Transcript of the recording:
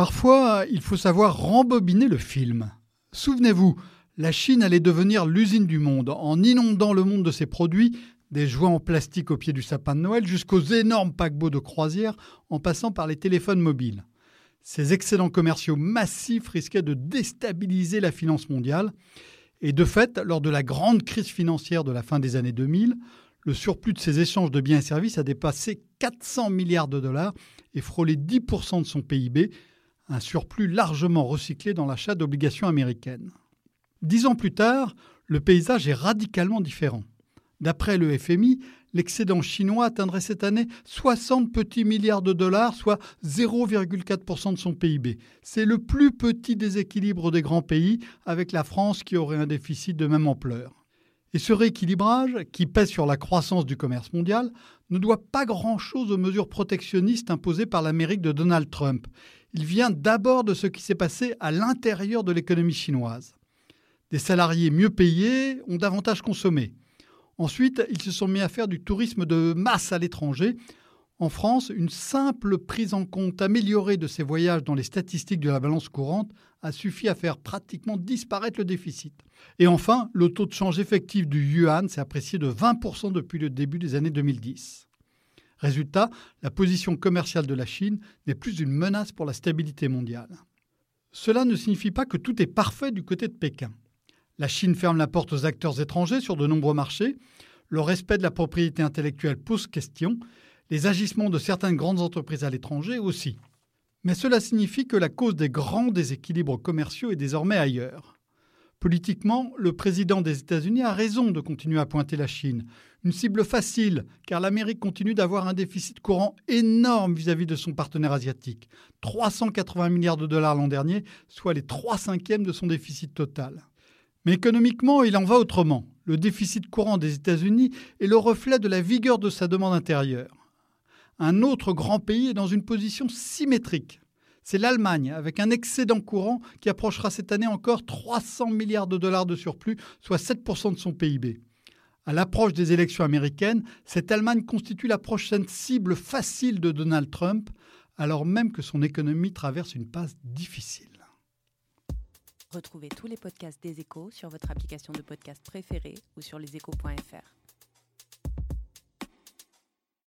Parfois, il faut savoir rembobiner le film. Souvenez-vous, la Chine allait devenir l'usine du monde en inondant le monde de ses produits, des jouets en plastique au pied du sapin de Noël jusqu'aux énormes paquebots de croisière en passant par les téléphones mobiles. Ces excédents commerciaux massifs risquaient de déstabiliser la finance mondiale. Et de fait, lors de la grande crise financière de la fin des années 2000, le surplus de ces échanges de biens et services a dépassé 400 milliards de dollars et frôlé 10% de son PIB, un surplus largement recyclé dans l'achat d'obligations américaines. Dix ans plus tard, le paysage est radicalement différent. D'après le FMI, l'excédent chinois atteindrait cette année 60 petits milliards de dollars, soit 0,4% de son PIB. C'est le plus petit déséquilibre des grands pays, avec la France qui aurait un déficit de même ampleur. Et ce rééquilibrage, qui pèse sur la croissance du commerce mondial, ne doit pas grand-chose aux mesures protectionnistes imposées par l'Amérique de Donald Trump. Il vient d'abord de ce qui s'est passé à l'intérieur de l'économie chinoise. Des salariés mieux payés ont davantage consommé. Ensuite, ils se sont mis à faire du tourisme de masse à l'étranger. En France, une simple prise en compte améliorée de ces voyages dans les statistiques de la balance courante a suffi à faire pratiquement disparaître le déficit. Et enfin, le taux de change effectif du yuan s'est apprécié de 20% depuis le début des années 2010. Résultat, la position commerciale de la Chine n'est plus une menace pour la stabilité mondiale. Cela ne signifie pas que tout est parfait du côté de Pékin. La Chine ferme la porte aux acteurs étrangers sur de nombreux marchés. Le respect de la propriété intellectuelle pose question. Les agissements de certaines grandes entreprises à l'étranger aussi. Mais cela signifie que la cause des grands déséquilibres commerciaux est désormais ailleurs. Politiquement, le président des États-Unis a raison de continuer à pointer la Chine. Une cible facile, car l'Amérique continue d'avoir un déficit courant énorme vis-à-vis de son partenaire asiatique. 380 milliards de dollars l'an dernier, soit les 3 cinquièmes de son déficit total. Mais économiquement, il en va autrement. Le déficit courant des États-Unis est le reflet de la vigueur de sa demande intérieure un autre grand pays est dans une position symétrique. C'est l'Allemagne, avec un excédent courant qui approchera cette année encore 300 milliards de dollars de surplus, soit 7% de son PIB. À l'approche des élections américaines, cette Allemagne constitue la prochaine cible facile de Donald Trump, alors même que son économie traverse une passe difficile. Retrouvez tous les podcasts des échos sur votre application de podcast préférée ou sur leséchos.fr.